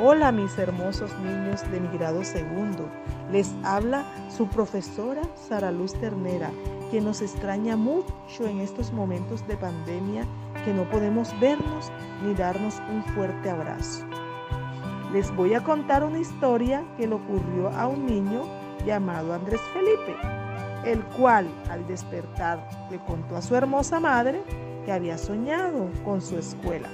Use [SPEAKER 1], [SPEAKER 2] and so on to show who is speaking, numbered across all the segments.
[SPEAKER 1] Hola mis hermosos niños de mi grado segundo. Les habla su profesora Sara Luz Ternera, que nos extraña mucho en estos momentos de pandemia que no podemos vernos ni darnos un fuerte abrazo. Les voy a contar una historia que le ocurrió a un niño llamado Andrés Felipe, el cual al despertar le contó a su hermosa madre que había soñado con su escuela.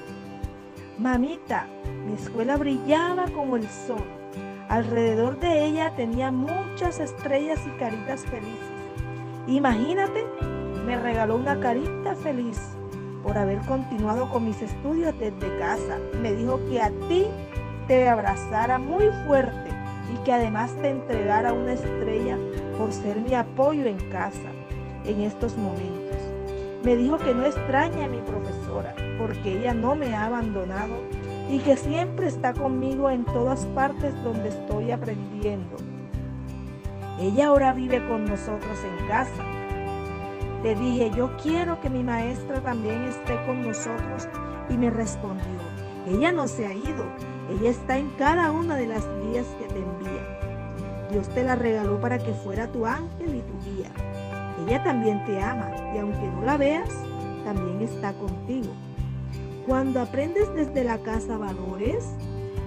[SPEAKER 1] Mamita, mi escuela brillaba como el sol. Alrededor de ella tenía muchas estrellas y caritas felices. Imagínate, me regaló una carita feliz por haber continuado con mis estudios desde casa. Me dijo que a ti te abrazara muy fuerte y que además te entregara una estrella por ser mi apoyo en casa en estos momentos. Me dijo que no extraña a mi profesora porque ella no me ha abandonado y que siempre está conmigo en todas partes donde estoy aprendiendo. Ella ahora vive con nosotros en casa. Le dije, yo quiero que mi maestra también esté con nosotros y me respondió, ella no se ha ido, ella está en cada una de las guías que te envía. Dios te la regaló para que fuera tu ángel y tu guía. Ella también te ama y aunque no la veas, también está contigo. Cuando aprendes desde la casa valores,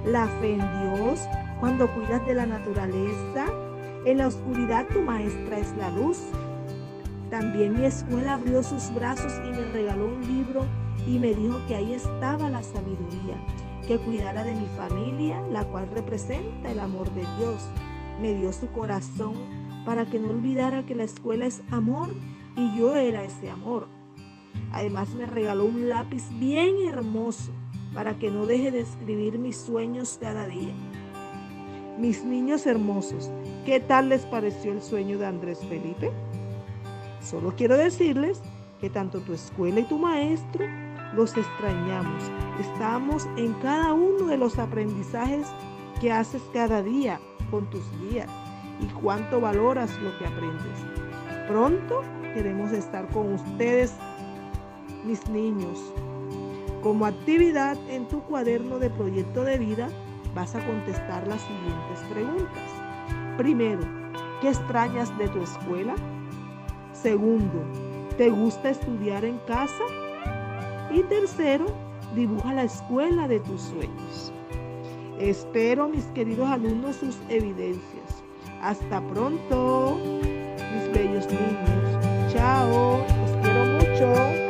[SPEAKER 1] la fe en Dios, cuando cuidas de la naturaleza, en la oscuridad tu maestra es la luz. También mi escuela abrió sus brazos y me regaló un libro y me dijo que ahí estaba la sabiduría, que cuidara de mi familia, la cual representa el amor de Dios. Me dio su corazón para que no olvidara que la escuela es amor y yo era ese amor. Además me regaló un lápiz bien hermoso para que no deje de escribir mis sueños cada día. Mis niños hermosos, ¿qué tal les pareció el sueño de Andrés Felipe? Solo quiero decirles que tanto tu escuela y tu maestro los extrañamos. Estamos en cada uno de los aprendizajes que haces cada día con tus guías y cuánto valoras lo que aprendes. Pronto queremos estar con ustedes, mis niños. Como actividad en tu cuaderno de proyecto de vida vas a contestar las siguientes preguntas. Primero, ¿qué extrañas de tu escuela? Segundo, ¿te gusta estudiar en casa? Y tercero, dibuja la escuela de tus sueños. Espero, mis queridos alumnos, sus evidencias. Hasta pronto, mis bellos niños. Chao, los quiero mucho.